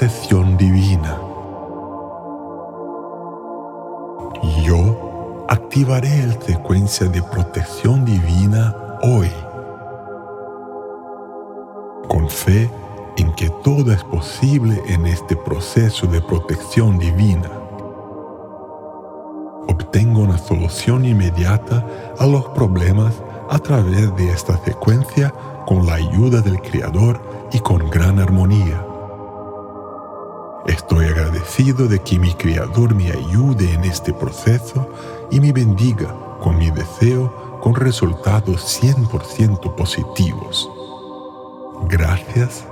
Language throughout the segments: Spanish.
protección divina. Yo activaré el secuencia de protección divina hoy, con fe en que todo es posible en este proceso de protección divina. Obtengo una solución inmediata a los problemas a través de esta secuencia con la ayuda del Creador y con gran armonía. Estoy agradecido de que mi Creador me ayude en este proceso y me bendiga con mi deseo con resultados 100% positivos. Gracias,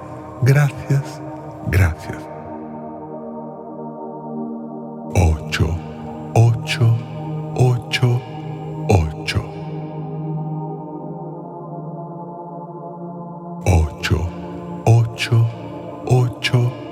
gracias, gracias. 8, 8, 8, 8. 8, 8, 8,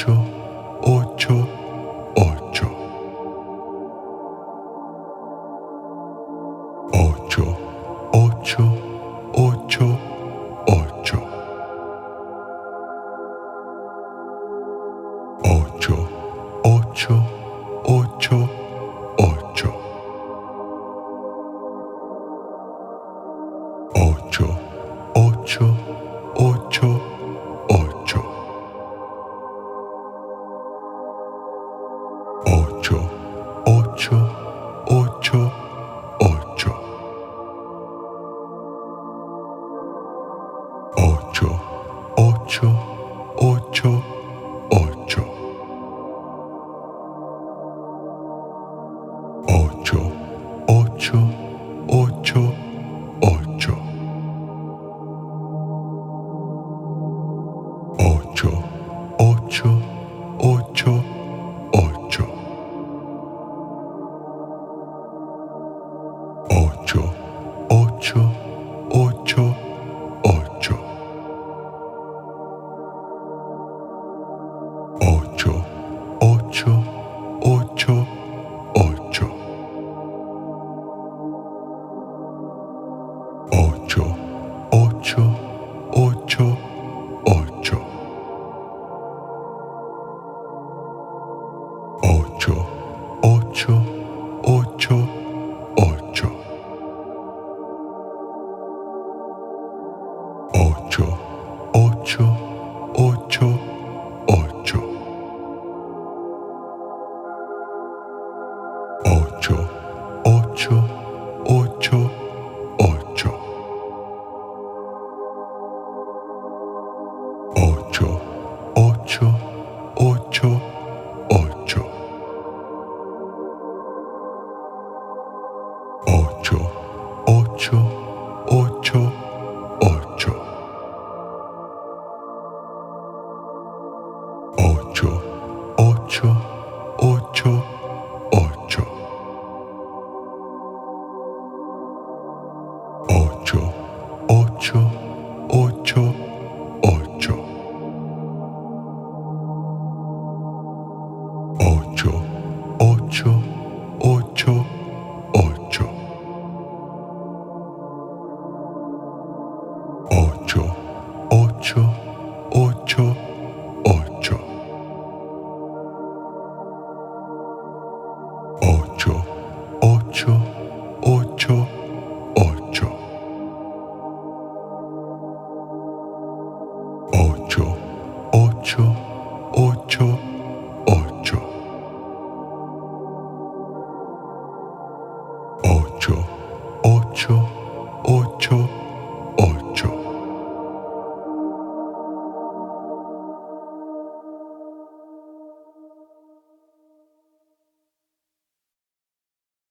888. 8888. 8888. 8888. 8, 8, 8, 8. 8, 8, 8, 8. 8, 8, 8, 8, 8, 8, 8. 8, 8, 8, 8. 8, 8, 8, 8. 8, 8, mucho.